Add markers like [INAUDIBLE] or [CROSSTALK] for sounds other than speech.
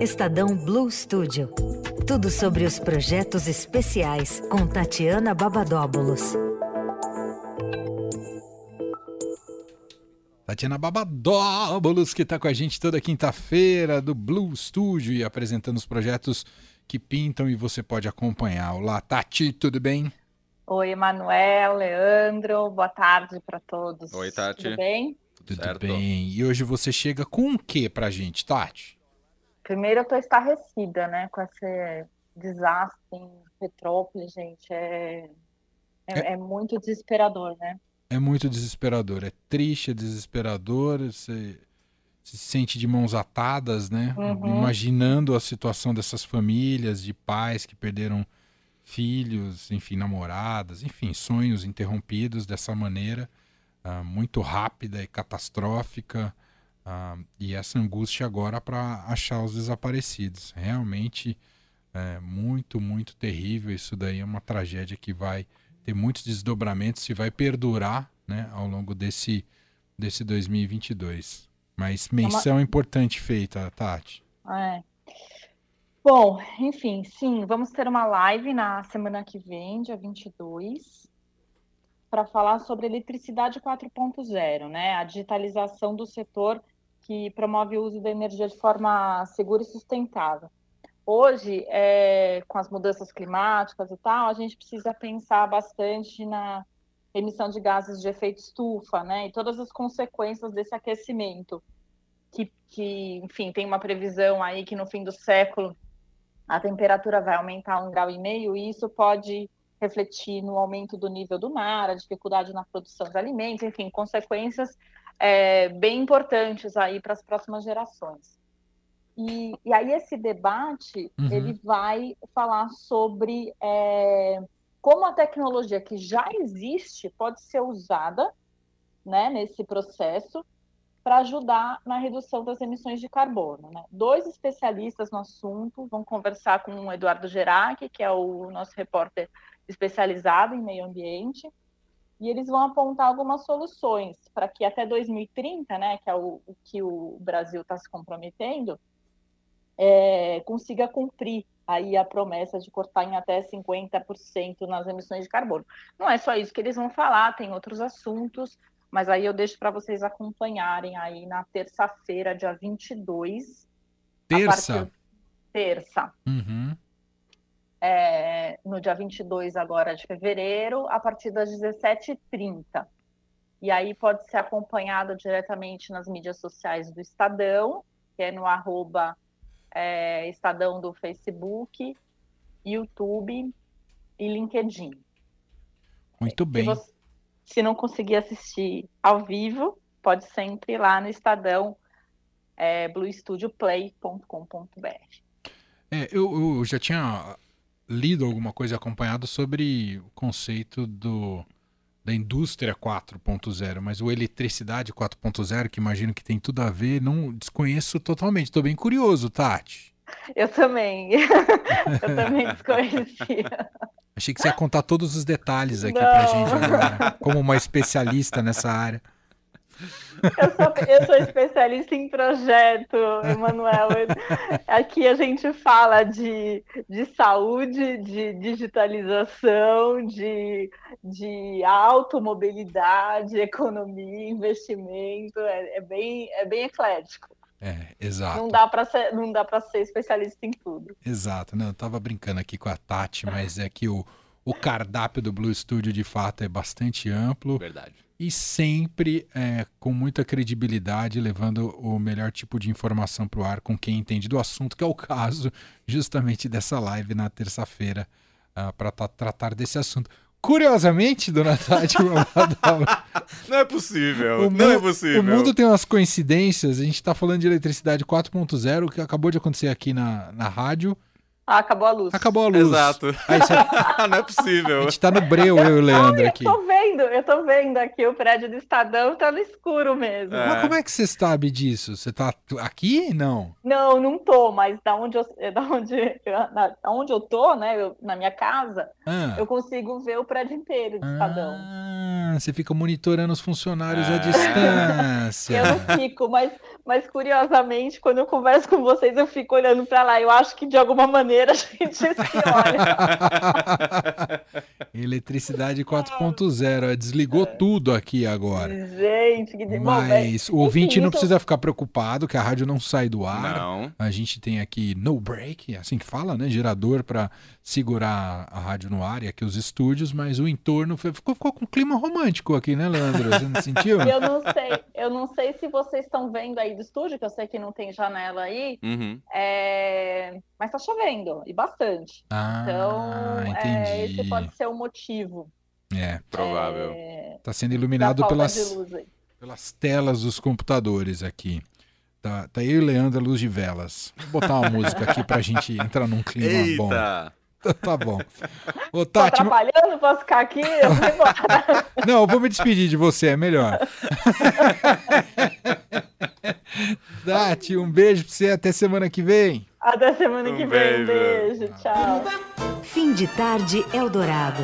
Estadão Blue Studio. Tudo sobre os projetos especiais com Tatiana Babadóbulos. Tatiana Babadóbulos, que está com a gente toda quinta-feira do Blue Studio e apresentando os projetos que pintam e você pode acompanhar. Olá, Tati, tudo bem? Oi, Emanuel, Leandro, boa tarde para todos. Oi, Tati. Tudo bem? Tudo Certo. bem. E hoje você chega com o que pra gente, Tati? Primeiro, eu tô estarrecida, né, com esse desastre em Petrópolis, gente. É, é, é muito desesperador, né? É muito desesperador, é triste, é desesperador, você se sente de mãos atadas, né? Uhum. Imaginando a situação dessas famílias, de pais que perderam filhos, enfim, namoradas, enfim, sonhos interrompidos dessa maneira ah, muito rápida e catastrófica. Ah, e essa angústia agora para achar os desaparecidos. Realmente é muito, muito terrível. Isso daí é uma tragédia que vai ter muitos desdobramentos e vai perdurar né, ao longo desse, desse 2022. Mas menção importante feita, Tati. É. Bom, enfim, sim, vamos ter uma live na semana que vem, dia 22, para falar sobre eletricidade 4.0, né? A digitalização do setor que promove o uso da energia de forma segura e sustentável. Hoje, é, com as mudanças climáticas e tal, a gente precisa pensar bastante na emissão de gases de efeito estufa, né? E todas as consequências desse aquecimento, que, que enfim, tem uma previsão aí que no fim do século a temperatura vai aumentar um grau e meio, e isso pode refletir no aumento do nível do mar, a dificuldade na produção de alimentos, enfim, consequências é, bem importantes aí para as próximas gerações. E, e aí esse debate Uhum. ele vai falar sobre é, como a tecnologia que já existe pode ser usada né, nesse processo para ajudar na redução das emissões de carbono. Né? Dois especialistas no assunto vão conversar com o Eduardo Gerac, que é o nosso repórter especializado em meio ambiente, e eles vão apontar algumas soluções para que até 2030, né, que é o, o que o Brasil está se comprometendo, é, consiga cumprir aí a promessa de cortar em até 50% nas emissões de carbono. Não é só isso que eles vão falar, tem outros assuntos, mas aí eu deixo para vocês acompanharem aí na terça-feira, dia 22. a Terça? Terça. Uhum. É, no dia 22 agora de fevereiro, a partir das 17h30. E aí pode ser acompanhado diretamente nas mídias sociais do Estadão, que é no arroba é, Estadão do Facebook, YouTube e LinkedIn. Muito Se, bem. você- se não conseguir assistir ao vivo, pode sempre ir lá no Estadão, é, bluestudioplay.com.br. É, eu, eu já tinha lido alguma coisa acompanhado sobre o conceito do, da indústria 4.0, mas o eletricidade 4.0, que imagino que tem tudo a ver, não desconheço totalmente. Estou bem curioso, Tati. Eu também. [LAUGHS] Eu também desconhecia. Achei que você ia contar todos os detalhes aqui pra gente agora, como uma especialista nessa área. Eu sou, eu sou especialista em projeto, Emanuel. Aqui a gente fala de, de saúde, de digitalização, de, de automobilidade, economia, investimento. É, é bem, é bem eclético. É, exato. Não dá para ser, não dá para ser especialista em tudo. Exato, não, eu tava brincando aqui com a Tati, mas é que o, o cardápio do Blue Studio de fato é bastante amplo Verdade. E sempre é, com muita credibilidade, levando o melhor tipo de informação para o ar com quem entende do assunto, que é o caso justamente dessa live na terça-feira para tratar desse assunto. Curiosamente, dona Tati, [LAUGHS] Não é possível. O não é possível. o mundo tem umas coincidências. A gente está falando de eletricidade 4.0, que acabou de acontecer aqui na, na rádio. Ah, acabou a luz. Acabou a luz. Exato. Aí você- [LAUGHS] não é a possível. gente tá no breu, eu e o Leandro Eu aqui. tô vendo, eu tô vendo aqui o prédio do Estadão, tá no escuro mesmo. É. Mas como é que você sabe disso? Você tá aqui? Não. Não, não tô, mas da onde eu, [LAUGHS] da onde, eu- na, da onde eu tô, né, eu- na minha casa, Ah. eu consigo ver o prédio inteiro do Estadão. Ah, você fica monitorando os funcionários à Ah. distância. Eu não fico, mas, mas curiosamente, quando eu converso [LAUGHS] com vocês, eu fico olhando para lá. Eu acho que de alguma maneira [LAUGHS] a gente se olha. [LAUGHS] Eletricidade 4.0, desligou é. tudo aqui agora. Gente, que Mas bom, o ouvinte enfim, não então... precisa ficar preocupado que a rádio não sai do ar. Não. A gente tem aqui no break, é assim que fala, né? Gerador para segurar a rádio no ar e aqui os estúdios, mas o entorno ficou, ficou com um clima romântico aqui, né, Leandro? Você não sentiu? [LAUGHS] eu não sei, eu não sei se vocês estão vendo aí do estúdio, que eu sei que não tem janela aí, uhum. é... mas tá chovendo, e bastante. Ah, então, é, esse pode ser o motivo. É. Provável. Está é... sendo iluminado pelas, pelas telas dos computadores aqui. Tá, tá eu e Leandro luz de velas. Vou botar uma música aqui pra gente entrar num clima Eita. bom. Tá bom. [LAUGHS] Ô, Tati, Tô atrapalhando? Posso ficar aqui? Eu vou embora. [LAUGHS] Não, eu vou me despedir de você, é melhor. [LAUGHS] Tati, um beijo pra você. Até semana que vem. Até semana um que vem. Um beijo. Tchau. Fim de tarde, Eldorado.